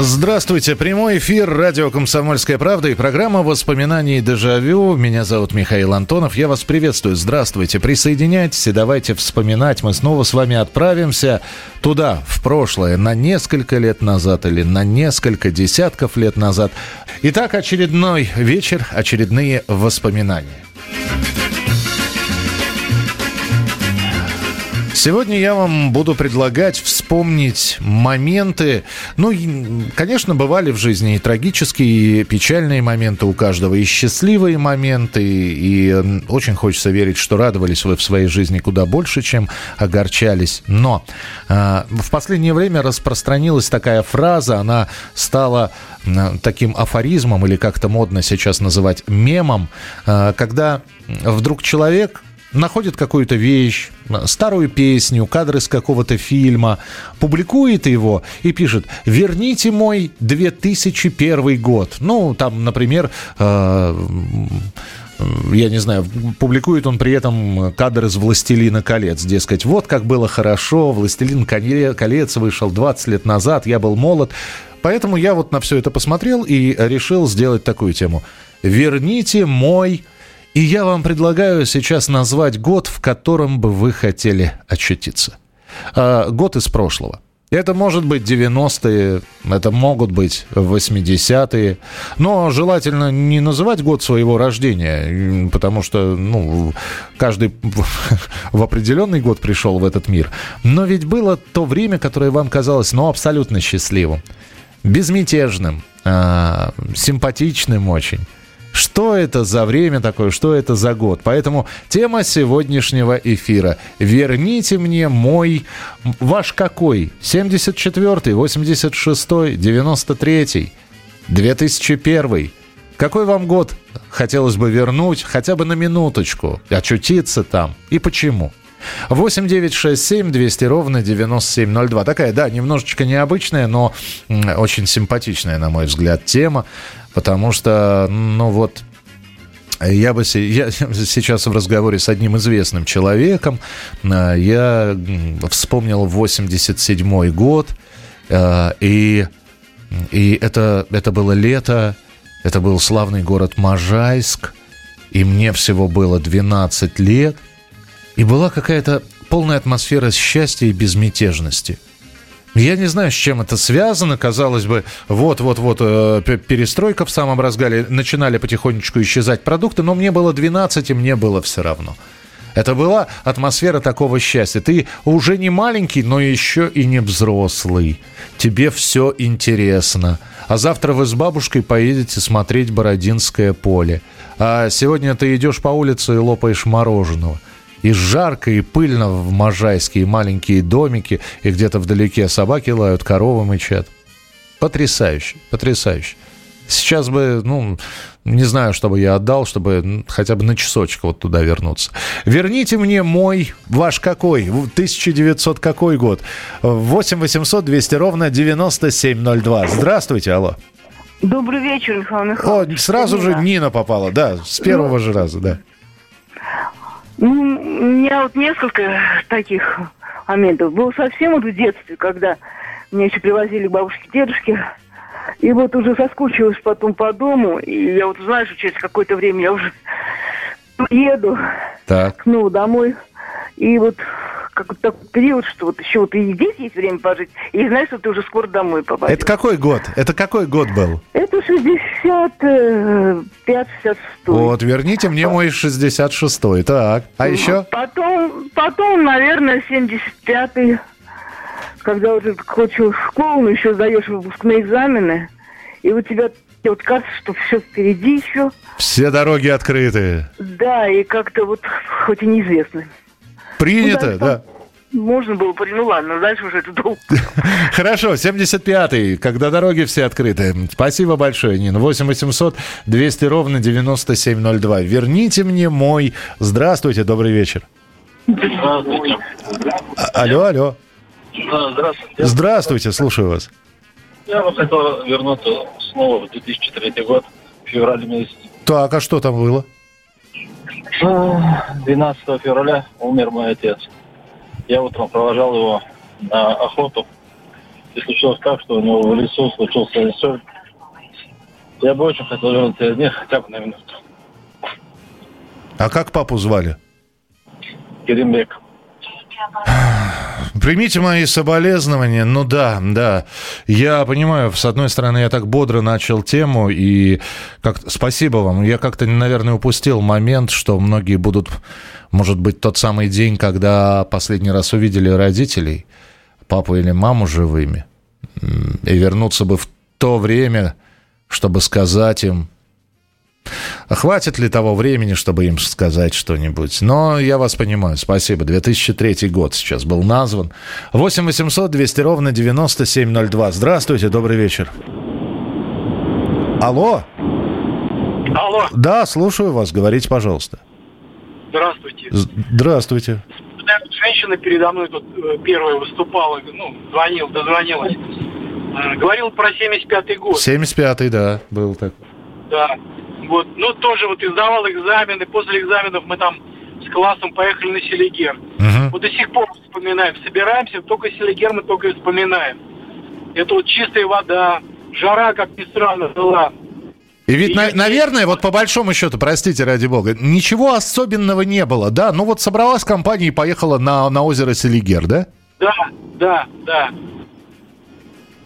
Здравствуйте, прямой эфир радио «Комсомольская правда» и программа «Воспоминаний дежавю». Меня зовут Михаил Антонов, я вас приветствую. Здравствуйте, присоединяйтесь и давайте вспоминать. Мы снова с вами отправимся туда, в прошлое, на несколько лет назад или на несколько десятков лет назад. Итак, очередной вечер, очередные воспоминания. Сегодня я вам буду предлагать вспомнить моменты. Ну, конечно, бывали в жизни и трагические, и печальные моменты у каждого, и счастливые моменты. И очень хочется верить, что радовались вы в своей жизни куда больше, чем огорчались. Но э, в последнее время распространилась такая фраза, она стала таким афоризмом, или как-то модно сейчас называть мемом, э, когда вдруг человек находит какую-то вещь, старую песню, кадры из какого-то фильма, публикует его и пишет «Верните мой 2001 год». Ну, там, например, э, я не знаю, публикует он при этом кадр из «Властелина колец». Дескать, вот как было хорошо, «Властелин колец» вышел 20 лет назад, я был молод. Поэтому я вот на все это посмотрел и решил сделать такую тему. «Верните мой и я вам предлагаю сейчас назвать год, в котором бы вы хотели очутиться. А, год из прошлого. Это может быть 90-е, это могут быть 80-е. Но желательно не называть год своего рождения, потому что ну, каждый в определенный год пришел в этот мир. Но ведь было то время, которое вам казалось ну, абсолютно счастливым, безмятежным, а, симпатичным очень. Что это за время такое, что это за год? Поэтому тема сегодняшнего эфира. Верните мне мой... Ваш какой? 74-й, 86-й, 93-й, 2001 какой вам год хотелось бы вернуть хотя бы на минуточку, очутиться там и почему? 8 9 6 7 200 ровно 9702. Такая, да, немножечко необычная, но очень симпатичная, на мой взгляд, тема. Потому что, ну вот, я бы я сейчас в разговоре с одним известным человеком, э, я вспомнил 87 год, э, и, и это, это было лето, это был славный город Можайск, и мне всего было 12 лет – и была какая-то полная атмосфера счастья и безмятежности. Я не знаю, с чем это связано. Казалось бы, вот-вот-вот э, перестройка в самом разгаре. Начинали потихонечку исчезать продукты, но мне было 12, и мне было все равно. Это была атмосфера такого счастья. Ты уже не маленький, но еще и не взрослый. Тебе все интересно. А завтра вы с бабушкой поедете смотреть Бородинское поле. А сегодня ты идешь по улице и лопаешь мороженого и жарко, и пыльно в Можайске, и маленькие домики, и где-то вдалеке собаки лают, коровы мычат. Потрясающе, потрясающе. Сейчас бы, ну, не знаю, что бы я отдал, чтобы хотя бы на часочек вот туда вернуться. Верните мне мой, ваш какой, 1900 какой год? 8 800 200 ровно 9702. Здравствуйте, алло. Добрый вечер, Михаил Михайлович. О, сразу же Нина попала, да, с первого ну, же раза, да. Ну, у меня вот несколько таких моментов. Было совсем вот в детстве, когда меня еще привозили бабушки, дедушки. И вот уже соскучилась потом по дому. И я вот, знаю, что через какое-то время я уже еду так. снова домой. И вот какой-то такой период, что вот еще вот и здесь есть время пожить, и знаешь, что ты уже скоро домой попадешь. Это какой год? Это какой год был? Это 65-66. Вот, верните мне мой 66-й, так. А еще? Потом, потом, наверное, 75-й, когда уже хочешь в школу, но еще сдаешь выпускные экзамены, и у тебя вот кажется, что все впереди еще. Все дороги открыты. Да, и как-то вот хоть и неизвестно. Принято, ну, да. можно было, ну ладно, дальше уже это долго. Хорошо, 75-й, когда дороги все открыты. Спасибо большое, Нина. 8 800 200 ровно 9702. Верните мне мой... Здравствуйте, добрый вечер. Здравствуйте. А- Алло, алло. Здравствуйте. Здравствуйте, слушаю вас. Я бы хотел вернуться снова в 2003 год, в феврале месяце. Так, а что там было? 12 февраля умер мой отец. Я утром провожал его на охоту. И случилось так, что у него в лесу случился инсульт. Я бы очень хотел вернуться из них хотя бы на минуту. А как папу звали? Керимбек. Примите мои соболезнования. Ну да, да. Я понимаю, с одной стороны, я так бодро начал тему, и как спасибо вам. Я как-то, наверное, упустил момент, что многие будут, может быть, тот самый день, когда последний раз увидели родителей, папу или маму живыми, и вернуться бы в то время, чтобы сказать им, Хватит ли того времени, чтобы им сказать что-нибудь? Но я вас понимаю, спасибо. 2003 год сейчас был назван. 8 800 200 ровно 9702. Здравствуйте, добрый вечер. Алло? Алло, Да, слушаю вас. Говорите, пожалуйста. здравствуйте. Здравствуйте. Женщина передо мной тут э, первая выступала, ну, звонил, дозвонилась. Э, Говорил про 75-й год. 75-й, да, был так. Да. Вот, ну, тоже вот издавал экзамены. После экзаменов мы там с классом поехали на Селигер. Мгм. Вот до сих пор вспоминаем. Собираемся, только Селигер мы только и вспоминаем. Это вот чистая вода, жара, как ни странно, была. И ведь, на- И- наверное, вот по большому счету, простите, ради бога, ничего особенного не было, да? Ну вот собралась компания и поехала на, на озеро Селигер, да? Да, да, да.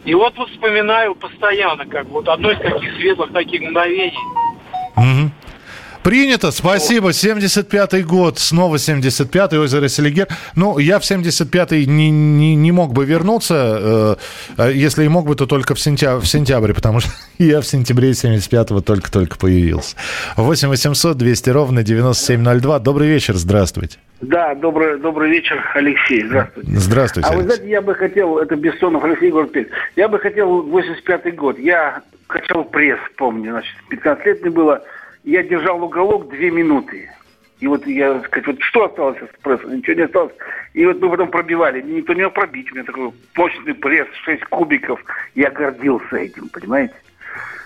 И вот вот вспоминаю постоянно, как вот одно из таких светлых таких мгновений. Принято, спасибо. 75-й год, снова 75-й, озеро Селигер. Ну, я в 75-й не, не, не мог бы вернуться, э, э, если и мог бы, то только в, сентя- в сентябре, потому что я в сентябре 75-го только-только появился. 8 800 200 ровно 9702. Добрый вечер, здравствуйте. Да, добрый, добрый вечер, Алексей. Здравствуйте. Здравствуйте. А вы знаете, я бы хотел, это Бессонов Алексей город Пермь. Я бы хотел 85-й год. Я качал пресс, помню, значит, 15 лет мне было. Я держал уголок две минуты. И вот я, сказать, вот что осталось от пресса? Ничего не осталось. И вот мы потом пробивали. Никто не мог пробить. У меня такой мощный пресс, 6 кубиков. Я гордился этим, понимаете?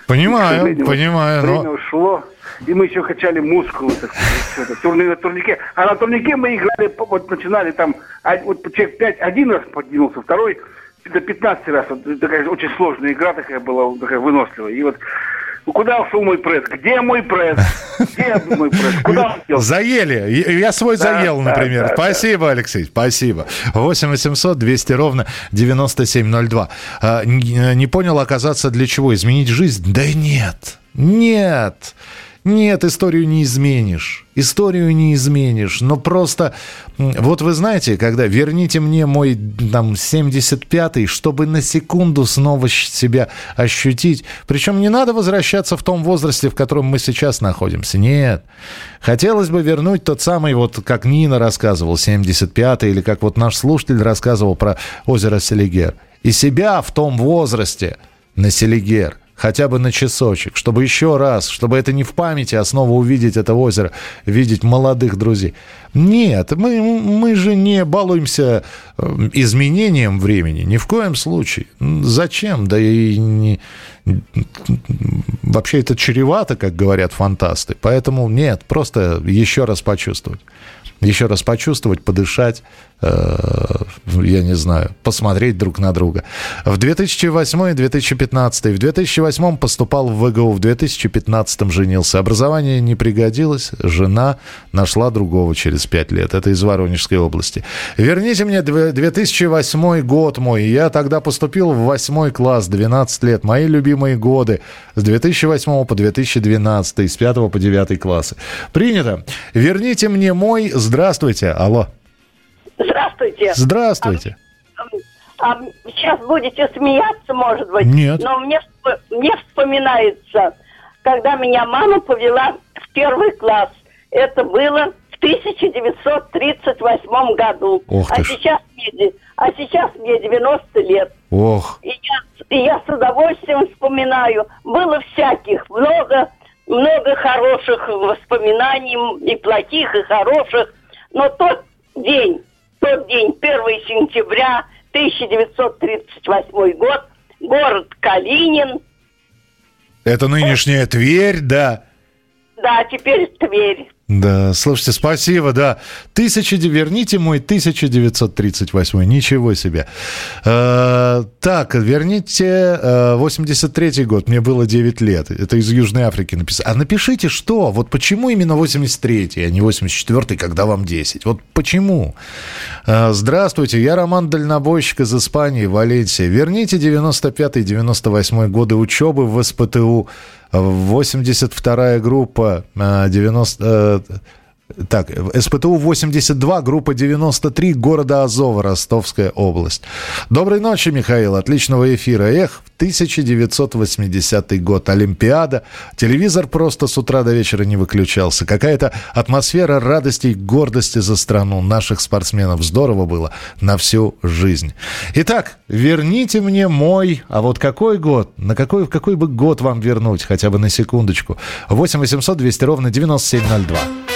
Понимаю, сожалению, понимаю. Время но- ушло, и мы еще качали мускулы, так сказать, турни- на турнике. А на турнике мы играли, вот начинали там, а- вот человек 5 один раз поднимался, второй до 15 раз. Вот такая очень сложная игра такая была, такая выносливая. И вот куда ушел мой пресс? Где мой пресс? Где мой пресс? Куда он делся? Заели. Я свой Да, заел, да, например. да, спасибо, Алексей, спасибо. 8 800 200 ровно 9702. А, не понял, оказаться для чего? Изменить жизнь? Да нет, нет. Нет, историю не изменишь. Историю не изменишь. Но просто, вот вы знаете, когда верните мне мой там 75-й, чтобы на секунду снова себя ощутить. Причем не надо возвращаться в том возрасте, в котором мы сейчас находимся. Нет. Хотелось бы вернуть тот самый, вот как Нина рассказывал, 75-й, или как вот наш слушатель рассказывал про озеро Селигер. И себя в том возрасте на Селигер – хотя бы на часочек, чтобы еще раз, чтобы это не в памяти, а снова увидеть это озеро, видеть молодых друзей. Нет, мы, мы же не балуемся э, изменением времени, ни в коем случае. Зачем? Да и не... вообще это чревато, как говорят фантасты. Поэтому нет, просто еще раз почувствовать. Еще раз почувствовать, подышать, я не знаю, посмотреть друг на друга. В 2008 и 2015, в 2008 поступал в ВГУ, в 2015 женился. Образование не пригодилось, жена нашла другого через 5 лет. Это из Воронежской области. Верните мне дв- 2008 год мой. Я тогда поступил в 8 класс, 12 лет. Мои любимые годы с 2008 по 2012, с 5 по 9 классы. Принято. Верните мне мой... Здравствуйте. Алло. Здравствуйте. Здравствуйте. А, сейчас будете смеяться, может быть. Нет. Но мне, мне вспоминается, когда меня мама повела в первый класс. Это было в 1938 году. Ох а ты сейчас, мне, а сейчас мне 90 лет. Ох, И я, и я с удовольствием вспоминаю. Было всяких, много, много хороших воспоминаний, и плохих, и хороших. Но тот день, тот день, 1 сентября 1938 год, город Калинин, это нынешняя Тверь, да. да, теперь Тверь. Да, слушайте, спасибо, да. Тысяча, верните мой 1938, ничего себе. Э, так, верните э, 83 год, мне было 9 лет. Это из Южной Африки написано. А напишите, что? Вот почему именно 83 а не 84 когда вам 10? Вот почему? Э, здравствуйте, я Роман Дальнобойщик из Испании, Валенсия. Верните 95-98 годы учебы в СПТУ. 82-я группа, э, 90... Так, СПТУ 82, группа 93, города Азова, Ростовская область. Доброй ночи, Михаил, отличного эфира. Эх, 1980 год, Олимпиада, телевизор просто с утра до вечера не выключался. Какая-то атмосфера радости и гордости за страну наших спортсменов. Здорово было на всю жизнь. Итак, верните мне мой, а вот какой год, на какой, какой бы год вам вернуть, хотя бы на секундочку. 8 800 200 ровно 9702.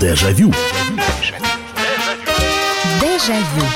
Дежавю. Дежавю.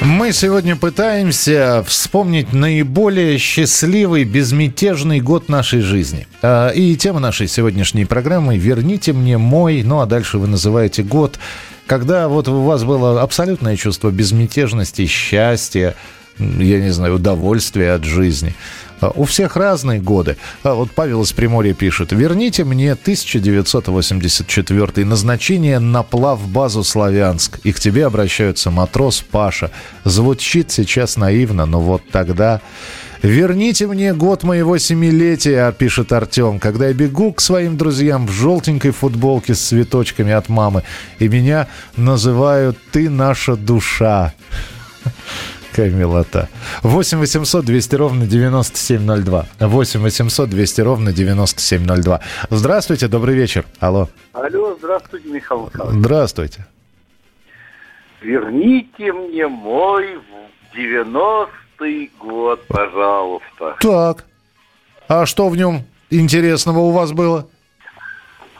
Мы сегодня пытаемся вспомнить наиболее счастливый, безмятежный год нашей жизни. А, И тема нашей сегодняшней программы «Верните мне мой», ну а дальше вы называете год, когда вот у вас было абсолютное чувство безмятежности, счастья, я не знаю, удовольствия от жизни. А, У всех разные годы. А Вот Павел из Приморья пишет. Верните мне 1984 назначение на плавбазу «Славянск». И к тебе обращаются матрос Паша. Звучит сейчас наивно, но вот тогда... «Верните мне год моего семилетия», — пишет Артем, «когда я бегу к своим друзьям в желтенькой футболке с цветочками от мамы, и меня называют «ты наша душа». Какая милота. 8 800 200 ровно 9702. 8 800 200 ровно 9702. Здравствуйте, добрый вечер. Алло. Алло, здравствуйте, Михаил Михайлович. Здравствуйте. Верните мне мой 90-й год, пожалуйста. Так. А что в нем интересного у вас было?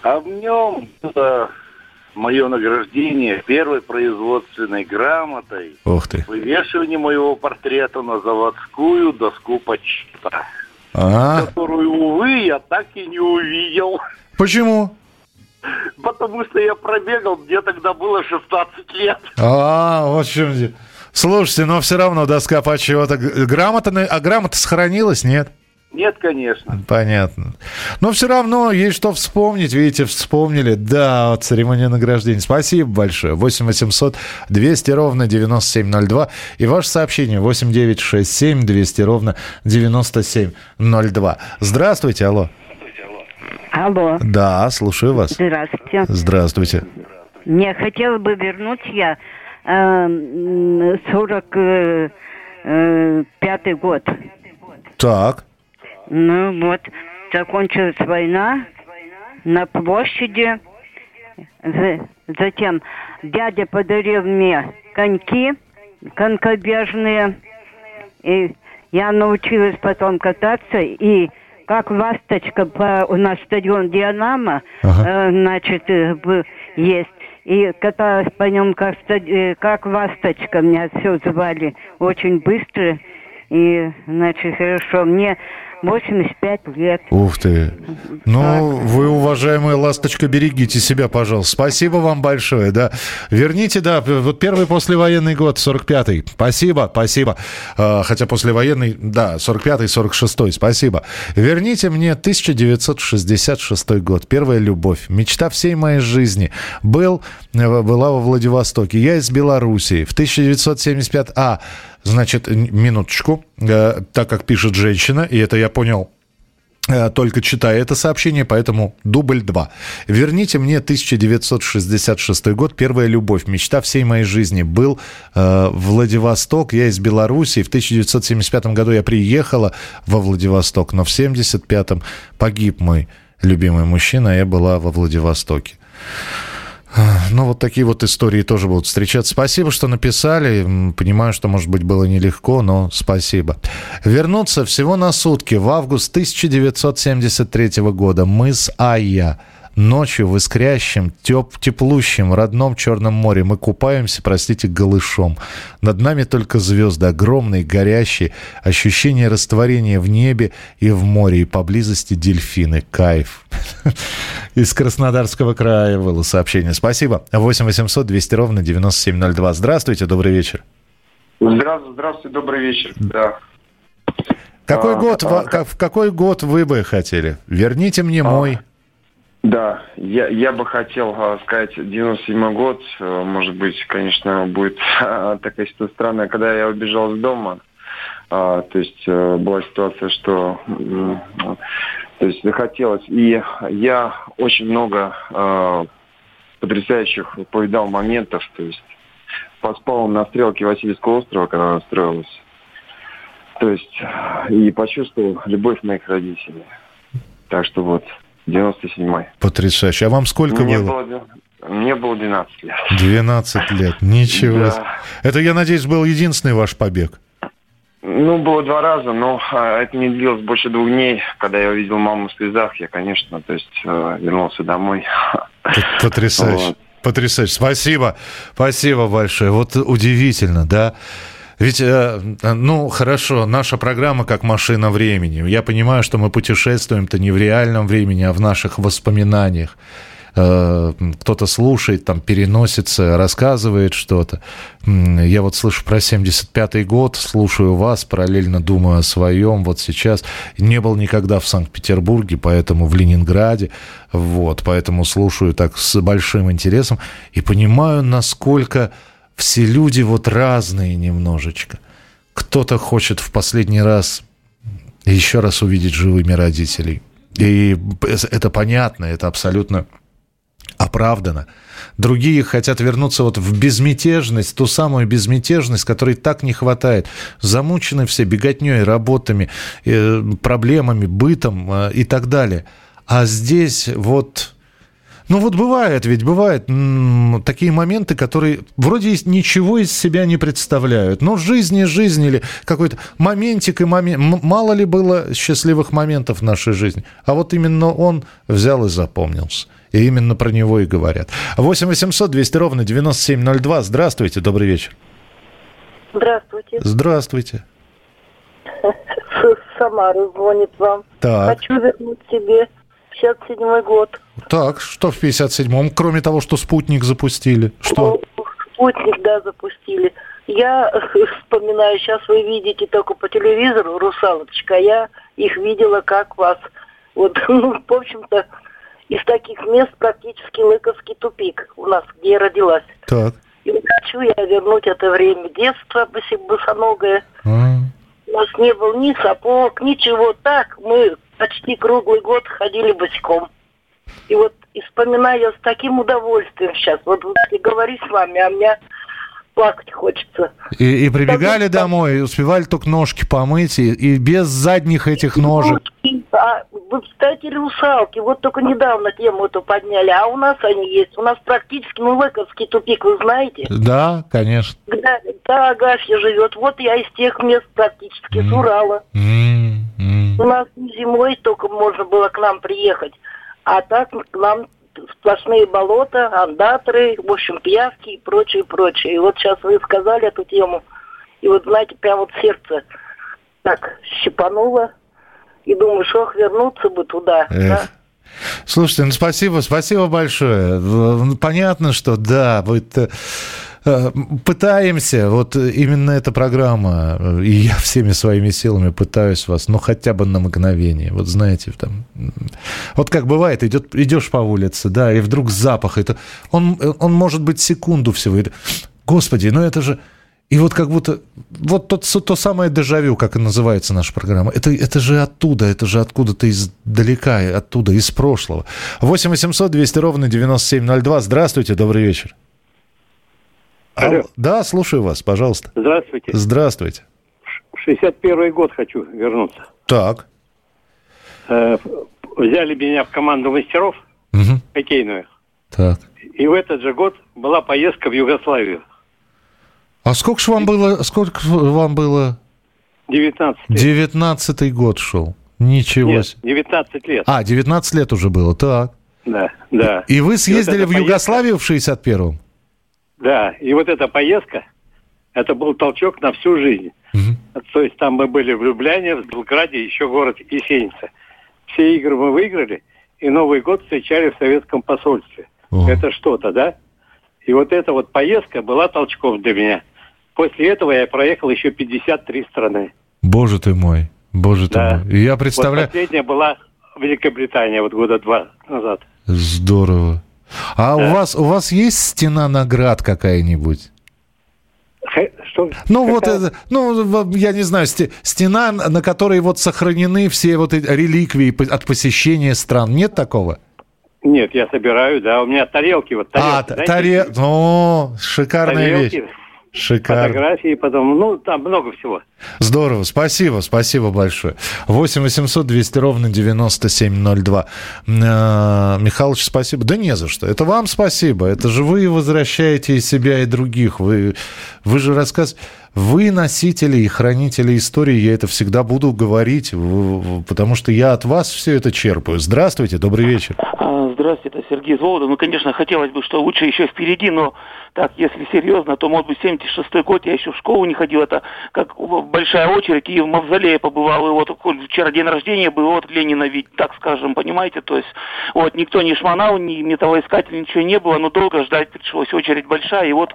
А в нем это мое награждение первой производственной грамотой, Ух ты. вывешивание моего портрета на заводскую доску почта, А, которую, увы, я так и не увидел. почему? Потому что я пробегал, мне тогда было 16 лет. А, вот в чем дело. Слушайте, но все равно доска почета. Грамота, а грамота сохранилась, нет? Нет, конечно. Понятно. Но все равно есть что вспомнить. Видите, вспомнили. Да, церемония награждения. Спасибо большое. 8 800 200 ровно 9702. И ваше сообщение 8 9 6 7 200 ровно 9702. Здравствуйте, алло. Алло. Да, слушаю вас. Здравствуйте. Здравствуйте. Мне хотела бы вернуть я э, м, 45 год. Так. Ну вот, закончилась война на площади. За- Затем дядя подарил мне коньки конькобежные. И я научилась потом кататься. И как ласточка по, у нас стадион Дианамо, э, значит, э, есть. И каталась по нем как, стад- э, как ласточка. Меня все звали очень быстро. И, значит, хорошо. Мне 85 лет. Ух ты. Ну, вы, уважаемая ласточка, берегите себя, пожалуйста. Спасибо вам большое, да. Верните, да, вот первый послевоенный год, 45-й. Спасибо, спасибо. А, хотя послевоенный, да, 45-й, 46-й, спасибо. Верните мне 1966 год, первая любовь, мечта всей моей жизни. Был, была во Владивостоке. Я из Белоруссии. В 1975... А, Значит, минуточку, э, так как пишет женщина, и это я понял э, только читая это сообщение, поэтому дубль 2. Верните мне 1966 год, первая любовь, мечта всей моей жизни. Был э, Владивосток, я из Беларуси. В 1975 году я приехала во Владивосток, но в 1975 погиб мой любимый мужчина, а я была во Владивостоке. Ну, вот такие вот истории тоже будут встречаться. Спасибо, что написали. Понимаю, что, может быть, было нелегко, но спасибо. Вернуться всего на сутки в август 1973 года. Мы с Айя Ночью в искрящем, теп, теплущем, родном Черном море мы купаемся, простите, голышом. Над нами только звезды, огромные, горящие, ощущение растворения в небе и в море, и поблизости дельфины. Кайф. Из Краснодарского края было сообщение. Спасибо. 8 800 200 ровно 9702. Здравствуйте, добрый вечер. Здравствуйте, здравствуйте, добрый вечер. Да. Какой а, год, а, в какой год вы бы хотели? Верните мне а, мой. Да, я, я бы хотел э, сказать, 97 год, э, может быть, конечно, будет э, такая ситуация странная, когда я убежал из дома, э, то есть э, была ситуация, что то есть захотелось, и я очень много потрясающих повидал моментов, то есть поспал на стрелке Васильевского острова, когда она строилась, то есть и почувствовал любовь моих родителей. Так что вот, 97-й. Потрясающе. А вам сколько мне было? было? Мне было 12 лет. 12 лет, ничего. Да. Это, я надеюсь, был единственный ваш побег? Ну, было два раза, но а, это не длилось больше двух дней. Когда я увидел маму в слезах, я, конечно, то есть э, вернулся домой. Потрясающе. Вот. Потрясающе. Спасибо. Спасибо большое. Вот удивительно, да? Ведь, э, ну, хорошо, наша программа как машина времени. Я понимаю, что мы путешествуем-то не в реальном времени, а в наших воспоминаниях. Э, кто-то слушает, там, переносится, рассказывает что-то. Я вот слышу про 75-й год, слушаю вас, параллельно думаю о своем. Вот сейчас не был никогда в Санкт-Петербурге, поэтому в Ленинграде. Вот, поэтому слушаю так с большим интересом и понимаю, насколько все люди вот разные немножечко. Кто-то хочет в последний раз еще раз увидеть живыми родителей. И это понятно, это абсолютно оправдано. Другие хотят вернуться вот в безмятежность, ту самую безмятежность, которой так не хватает. Замучены все беготней, работами, э, проблемами, бытом э, и так далее. А здесь вот ну вот бывает, ведь бывают такие моменты, которые вроде ничего из себя не представляют. Но жизнь и жизнь или какой-то моментик и момент. Мало ли было счастливых моментов в нашей жизни. А вот именно он взял и запомнился. И именно про него и говорят. 8 800 200 ровно 9702. Здравствуйте, добрый вечер. Здравствуйте. Здравствуйте. С Самары звонит вам. Так. Хочу вернуть себе 57 год. Так, что в 57-м, кроме того, что спутник запустили? Что? Ну, спутник, да, запустили. Я вспоминаю, сейчас вы видите только по телевизору «Русалочка», я их видела как вас. Вот, ну, в общем-то, из таких мест практически Лыковский тупик у нас, где я родилась. Так. И хочу я вернуть это время детства босоногое. А. У нас не было ни сапог, ничего. Так, мы почти круглый год ходили босиком. И вот и вспоминаю с таким удовольствием сейчас. Вот, вот и говорю с вами, а меня плакать хочется. И, и прибегали Потому, домой, и успевали только ножки помыть, и, и без задних этих ножек. А, вы кстати, русалки, вот только недавно тему эту подняли, а у нас они есть. У нас практически, ну, Лыковский тупик, вы знаете? Да, конечно. Да, да Агафья живет. Вот я из тех мест практически, mm. с Урала. Mm. У нас зимой только можно было к нам приехать. А так к нам сплошные болота, андаторы, в общем, пиявки и прочее, прочее. И вот сейчас вы сказали эту тему, и вот, знаете, прям вот сердце так щипануло. И думаешь, ох, вернуться бы туда. Эх. Да? Слушайте, ну спасибо, спасибо большое. Понятно, что да, вы э, пытаемся, вот именно эта программа, э, и я всеми своими силами пытаюсь вас, ну хотя бы на мгновение, вот знаете, там, вот как бывает, идет, идешь по улице, да, и вдруг запах, это, он, он может быть секунду всего, и господи, ну это же, и вот как будто, вот тот, то самое дежавю, как и называется наша программа, это, это же оттуда, это же откуда-то издалека, оттуда, из прошлого. 8 800 200 ровно 9702. Здравствуйте, добрый вечер. Алло. Да, слушаю вас, пожалуйста. Здравствуйте. Здравствуйте. В 61 год хочу вернуться. Так. Э, взяли меня в команду мастеров Мгм. хоккейную. Так. И в этот же год была поездка в Югославию. А сколько ж вам было, сколько вам было? 19 лет. Девятнадцатый год шел. Ничего Нет, себе. 19 лет. А, 19 лет уже было, так. Да, да. И вы вот съездили эта в поездка- Югославию в 61-м? Да, и вот эта поездка, это был толчок на всю жизнь. То есть там мы были в Любляне, в Белграде, еще город Есеница. Все игры мы выиграли, и Новый год встречали в советском посольстве. Это что-то, да? И вот эта вот поездка была толчком для меня. После этого я проехал еще 53 страны. Боже ты мой, боже ты Да. мой. Я представляю, Вот последняя была Великобритания, вот года два назад. здорово. А Да. у вас у вас есть стена наград какая-нибудь? Что? Ну вот Какая? это, ну я не знаю, сте- стена, на которой вот сохранены все вот эти реликвии от посещения стран. Нет такого? Нет, я собираю, да. У меня тарелки, вот тарелки. а, знаете, таре... О, шикарная тарелки, вещь. Шикарно. фотографии, потом, ну, там много всего. Здорово, спасибо, спасибо большое. 8 800 200 ровно 9702. Э, Михалыч, спасибо. Да не за что. Это вам спасибо. Это же вы возвращаете и себя, и других. Вы, вы же рассказ... Вы носители и хранители истории, я это всегда буду говорить, потому что я от вас все это черпаю. Здравствуйте, добрый вечер. Здравствуйте, это Сергей Волода. Ну, конечно, хотелось бы, что лучше еще впереди, но так, если серьезно, то, может быть, 76-й год я еще в школу не ходил. Это как большая очередь, и в Мавзолее побывал. И вот вчера день рождения был, вот Ленина ведь, так скажем, понимаете? То есть, вот никто не шмонал, ни металлоискатель, ничего не было, но долго ждать пришлось, очередь большая, и вот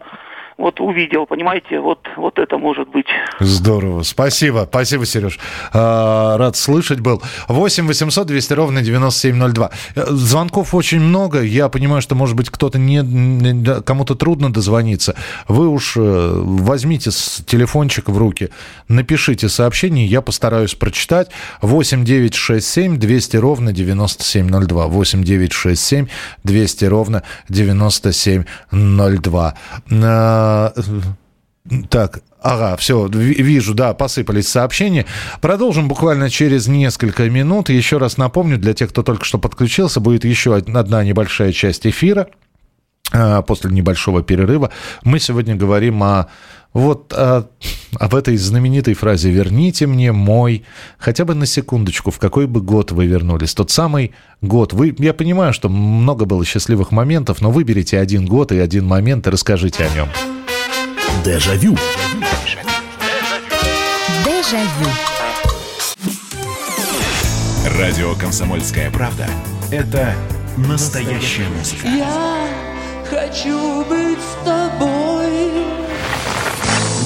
вот увидел, понимаете, вот, вот это может быть. Здорово. Спасибо. Спасибо, Сереж. А, Рад слышать был. 8 800 200 ровно 9702. Э, Звонков очень много. Я понимаю, что, может быть, кто-то не, кому-то трудно дозвониться. Вы уж э, возьмите телефончик в руки, напишите сообщение, я постараюсь прочитать. 8 9 6 7 200 ровно 9702. 8 9 6 7 200 ровно 9702. А, так, ага, все, вижу, да, посыпались сообщения. Продолжим буквально через несколько минут. Еще раз напомню, для тех, кто только что подключился, будет еще одна небольшая часть эфира а, после небольшого перерыва. Мы сегодня говорим о вот о, об этой знаменитой фразе «Верните мне мой...» Хотя бы на секундочку, в какой бы год вы вернулись. Тот самый год. Вы, я понимаю, что много было счастливых моментов, но выберите один год и один момент и расскажите о нем. Дежавю. Дежавю. Радио «Комсомольская правда» — это настоящая музыка. Я хочу быть с тобой.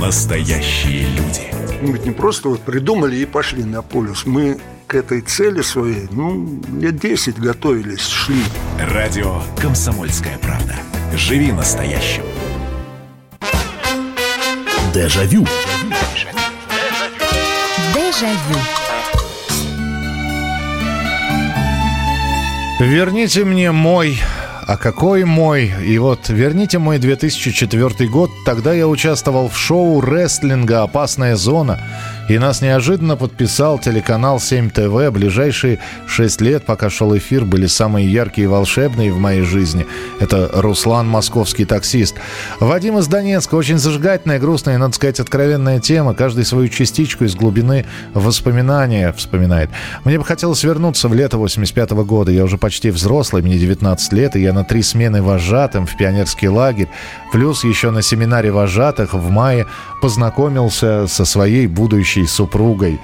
настоящие люди. Мы ведь не просто вот придумали и пошли на полюс. Мы к этой цели своей, ну, лет 10 готовились, шли. Радио «Комсомольская правда». Живи настоящим. Дежавю. Дежавю. Верните мне мой... А какой мой? И вот верните мой 2004 год. Тогда я участвовал в шоу рестлинга «Опасная зона». И нас неожиданно подписал телеканал 7 ТВ. Ближайшие 6 лет, пока шел эфир, были самые яркие и волшебные в моей жизни. Это Руслан, московский таксист. Вадим из Донецка. Очень зажигательная, грустная, надо сказать, откровенная тема. Каждый свою частичку из глубины воспоминания вспоминает. Мне бы хотелось вернуться в лето 85 -го года. Я уже почти взрослый, мне 19 лет, и я на три смены вожатым в пионерский лагерь. Плюс еще на семинаре вожатых в мае познакомился со своей будущей супругой.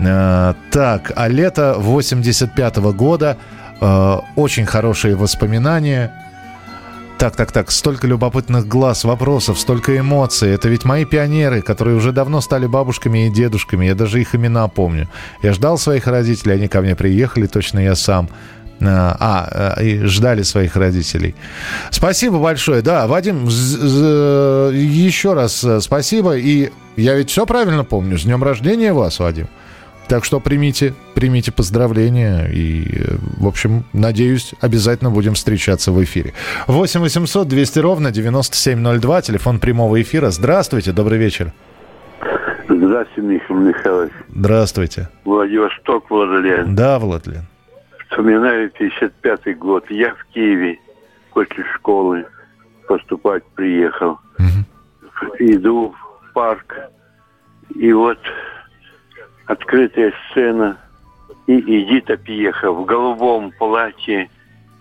Э, так, а лето 85 -го года, э, очень хорошие воспоминания. Так, так, так, столько любопытных глаз, вопросов, столько эмоций. Это ведь мои пионеры, которые уже давно стали бабушками и дедушками. Я даже их имена помню. Я ждал своих родителей, они ко мне приехали, точно я сам. А, а, и ждали своих родителей. Спасибо большое. Да, Вадим, еще раз э, спасибо. И я ведь все правильно помню. С днем рождения вас, Вадим. Так что примите, примите поздравления. И, э, в общем, надеюсь, обязательно будем встречаться в эфире. 8 800 200 ровно 9702, телефон прямого эфира. Здравствуйте, добрый вечер. Здравствуйте, Михаил Михайлович. Здравствуйте. Владивосток, Владлен. Да, Владлен. Вспоминаю 55-й год. Я в Киеве после школы поступать приехал. Иду в парк. И вот открытая сцена. И Эдита Пьеха в голубом платье,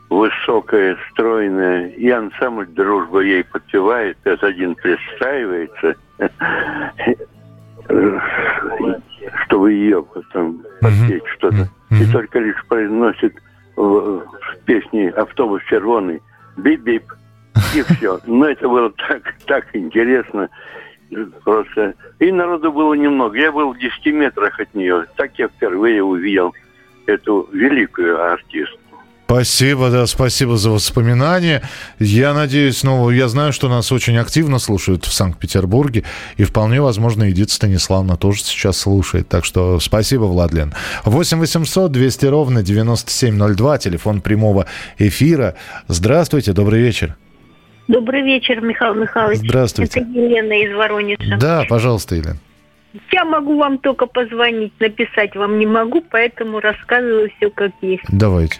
высокая, стройная. И ансамбль «Дружба» ей подпевает. этот один представивается, чтобы ее потом подпеть что-то. И только лишь произносит в, в песне «Автобус червоный» бип-бип. И все. Но это было так, так интересно. Просто. И народу было немного. Я был в 10 метрах от нее. Так я впервые увидел эту великую артистку. Спасибо, да, спасибо за воспоминания. Я надеюсь, ну, я знаю, что нас очень активно слушают в Санкт-Петербурге, и вполне возможно, Эдита Станиславна тоже сейчас слушает. Так что спасибо, Владлен. 8 800 200 ровно 9702, телефон прямого эфира. Здравствуйте, добрый вечер. Добрый вечер, Михаил Михайлович. Здравствуйте. Это Елена из Воронежа. Да, пожалуйста, Елена. Я могу вам только позвонить, написать вам не могу, поэтому рассказываю все как есть. Давайте.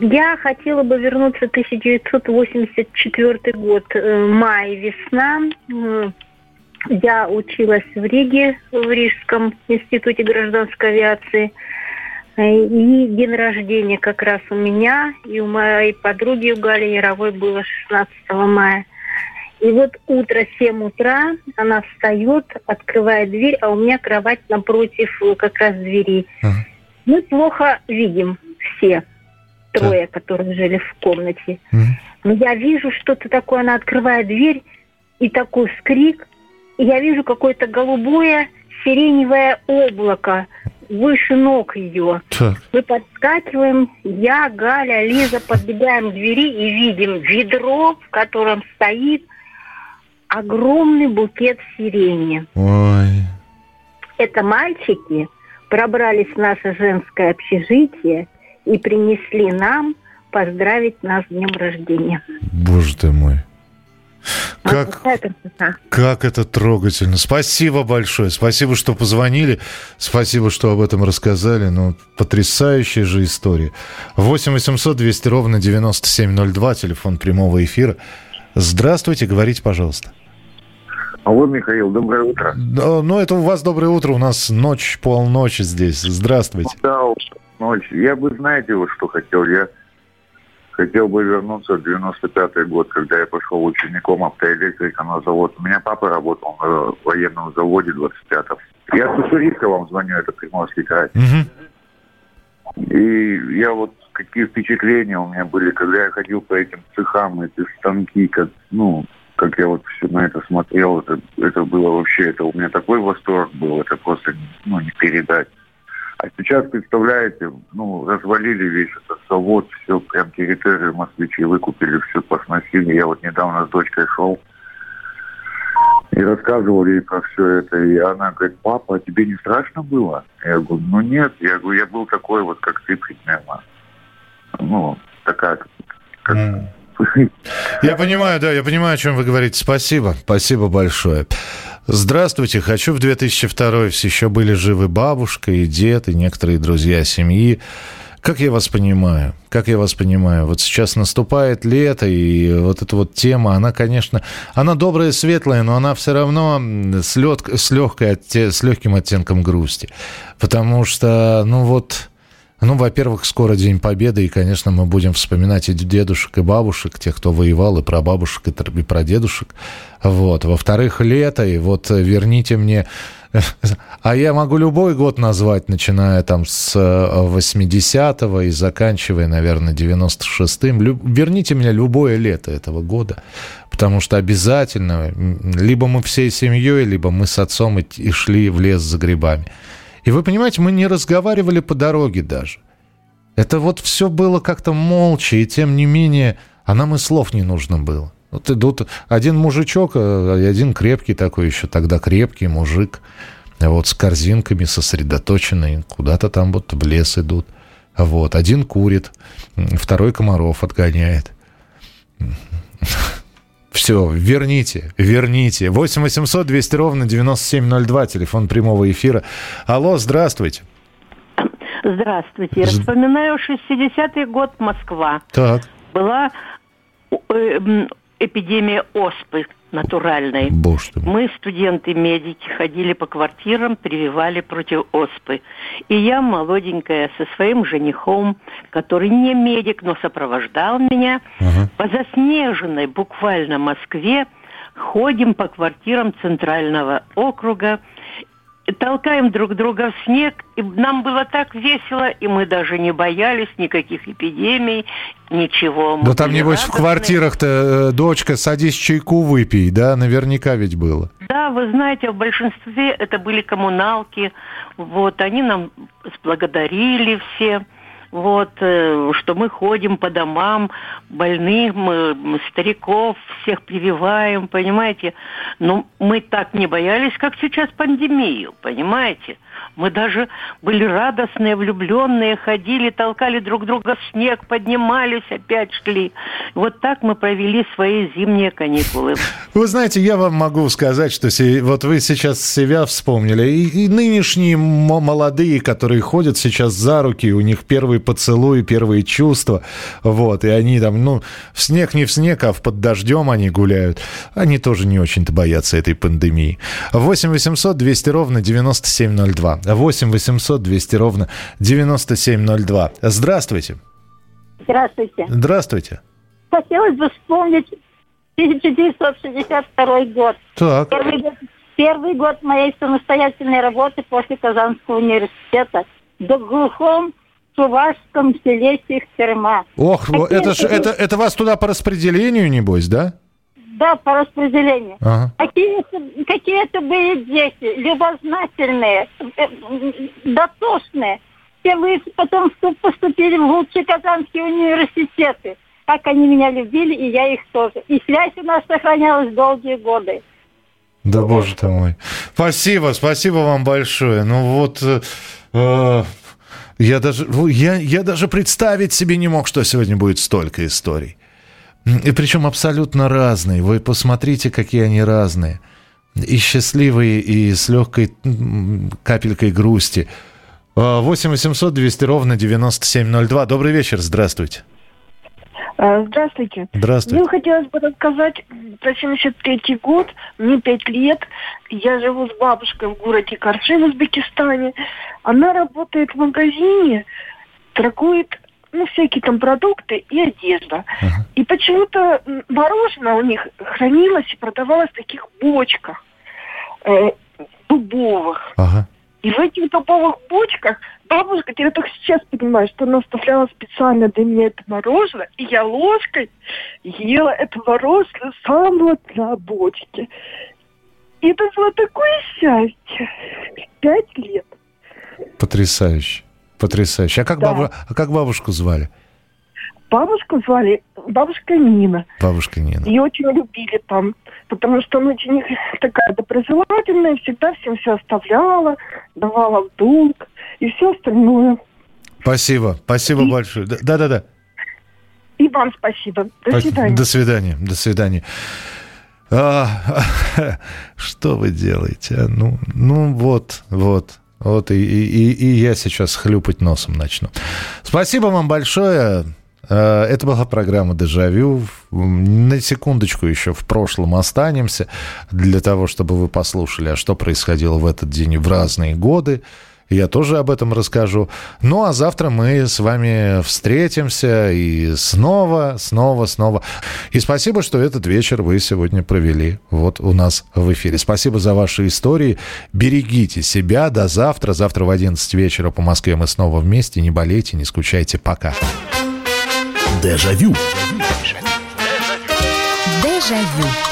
Я хотела бы вернуться в 1984 год, э, май, весна. Э, Я училась в Риге, в Рижском институте гражданской авиации. Э, И день рождения как раз у меня и у моей подруги, у Гали Яровой, было 16 мая. И вот утро, 7 утра, она встает, открывает дверь, а у меня кровать напротив как раз двери. Мы плохо видим все трое, которые жили в комнате. Но я вижу что-то такое, она открывает дверь, и такой скрик, и я вижу какое-то голубое сиреневое облако выше ног ее. Так. Мы подскакиваем, я, Галя, Лиза подбегаем к двери и видим ведро, в котором стоит огромный букет сирени. Ой. Это мальчики пробрались в наше женское общежитие и принесли нам поздравить нас с днем рождения. Боже ты мой. Вот Как, как это трогательно. Спасибо большое. Спасибо, что позвонили. Спасибо, что об этом рассказали. Ну, потрясающая же история. 8 800 200 ровно 9702, телефон прямого эфира. Здравствуйте, говорите, пожалуйста. Алло, Михаил, доброе утро. Ну, это у вас доброе утро, у нас ночь, полночи здесь. Здравствуйте. Да, ночь. Я бы, знаете, вот что хотел? Я хотел бы вернуться в 95-й год, когда я пошел учеником автоэлектрика на завод. У меня папа работал на военном заводе 25-м. Я с Уссурийска вам звоню, это Приморский край. И я вот какие впечатления у меня были, когда я ходил по этим цехам, эти станки, как, ну, как я вот все на это смотрел, это, это было вообще, это у меня такой восторг был, это просто, ну, не передать. А сейчас, представляете, ну, развалили весь этот завод, все, прям территорию москвичи выкупили, все посносили. Я вот недавно с дочкой шел и рассказывал ей про все это. И она говорит, папа, а тебе не страшно было? Я говорю, ну нет. Я говорю, я был такой вот, как ты примерно. Ну, такая, как, Я понимаю, да, я понимаю, о чем вы говорите. Спасибо, спасибо большое. Здравствуйте, хочу в 2002 еще были живы бабушка и дед, и некоторые друзья семьи. Как я вас понимаю? Как я вас понимаю? Вот сейчас наступает лето, и вот эта вот тема, она, конечно, она добрая, светлая, но она все равно с, лед, с, легкой, с легким оттенком грусти. Потому что, ну вот, ну, во-первых, скоро День Победы, и, конечно, мы будем вспоминать и дедушек, и бабушек, тех, кто воевал, и про бабушек, и про дедушек. Вот. Во-вторых, лето, и вот верните мне... А я могу любой год назвать, начиная там с 80-го и заканчивая, наверное, 96-м. Верните мне любое лето этого года, потому что обязательно либо мы всей семьей, либо мы с отцом и шли в лес за грибами. И вы понимаете, мы не разговаривали по дороге даже. Это вот все было как-то молча, и тем не менее, а нам и слов не нужно было. Вот идут один мужичок, э, один крепкий такой еще, тогда крепкий мужик, вот с корзинками сосредоточенный, куда-то там вот в лес идут. Вот, один курит, второй комаров отгоняет. Все, верните, верните. 8 800 200 ровно 9702, телефон прямого эфира. Алло, здравствуйте. Здравствуйте. З... Вспоминаю 60-й год Москва. Так. Была э, эпидемия оспы натуральной. Боже ты Мы, студенты-медики, ходили по квартирам, прививали против оспы. И я, молоденькая, со своим женихом, который не медик, но сопровождал меня, ага. по заснеженной буквально Москве ходим по квартирам Центрального округа, толкаем друг друга в снег, и нам было так весело, и мы даже не боялись никаких эпидемий, ничего. Мы да там, небось, радостны. в квартирах-то, э, дочка, садись чайку выпей, да, наверняка ведь было. Да, вы знаете, в большинстве это были коммуналки, вот, они нам благодарили все вот, э, что мы ходим по домам больных, мы, стариков, всех прививаем, понимаете. Но мы так не боялись, как сейчас пандемию, понимаете. Мы даже были радостные, влюбленные, ходили, толкали друг друга в снег, поднимались, опять шли. Вот так мы провели свои зимние каникулы. Вы знаете, я вам могу сказать, что вот вы сейчас себя вспомнили, и, и нынешние молодые, которые ходят сейчас за руки, у них первые поцелуи, первые чувства, вот, и они там, ну, в снег не в снег, а в под дождем они гуляют. Они тоже не очень-то боятся этой пандемии. 8 800 200 ровно 9702. 8 800 200 ровно 9702. Здравствуйте. Здравствуйте. Здравствуйте. Хотелось бы вспомнить 1962 год. Так. Первый год, первый год моей самостоятельной работы после Казанского университета в глухом чувашском селе Сихтерма. Ох, Какие это, ж, это, это вас туда по распределению, небось, да? Да, по распределению. Ага. Какие-то, какие-то были дети, любознательные, э, дотошные. Все вы потом поступили в лучшие казанские университеты. Как они меня любили, и я их тоже. И связь у нас сохранялась долгие годы. Да боже ты мой. Спасибо, спасибо вам большое. Ну вот... Э, э я даже, я, я даже представить себе не мог, что сегодня будет столько историй. И причем абсолютно разные. Вы посмотрите, какие они разные. И счастливые, и с легкой капелькой грусти. 8 800 200 ровно 9702. Добрый вечер, здравствуйте. А, здравствуйте. Здравствуйте. Мне хотелось бы рассказать про 73 год, мне 5 лет. Я живу с бабушкой в городе Карши в Узбекистане. Она работает в магазине, торгует ну, всякие там продукты и одежда. Ага. И почему-то мороженое у них хранилось и продавалось в таких бочках э, дубовых. Ага. И в этих дубовых бочках бабушка, я только сейчас понимаю, что она оставляла специально для меня это мороженое, и я ложкой ела это мороженое самого на бочке. И это было такое счастье. Пять лет. Потрясающе. Потрясающе. А как, Да. бабу... а как бабушку звали? Бабушку звали бабушка Нина. Бабушка Нина. Ее очень любили там, потому что она очень такая доброжелательная, всегда всем все оставляла, давала в долг и все остальное. Спасибо. Спасибо большое. Да- Да-да-да. И вам спасибо. До Спа- свидания. До свидания. До свидания. А, что вы делаете? а? Ну, ну вот, вот. Вот и, и, и я сейчас хлюпать носом начну. Спасибо вам большое. Э, Это была программа «Дежавю». На секундочку еще в прошлом останемся для того, чтобы вы послушали, а что происходило в этот день в разные годы. Я тоже об этом расскажу. Ну, а завтра мы с вами встретимся и снова, снова, снова. И спасибо, что этот вечер вы сегодня провели вот у нас в эфире. Спасибо за ваши истории. Берегите себя. До завтра. Завтра в 11 вечера по Москве мы снова вместе. Не болейте, не скучайте. Пока. Дежавю. Дежавю.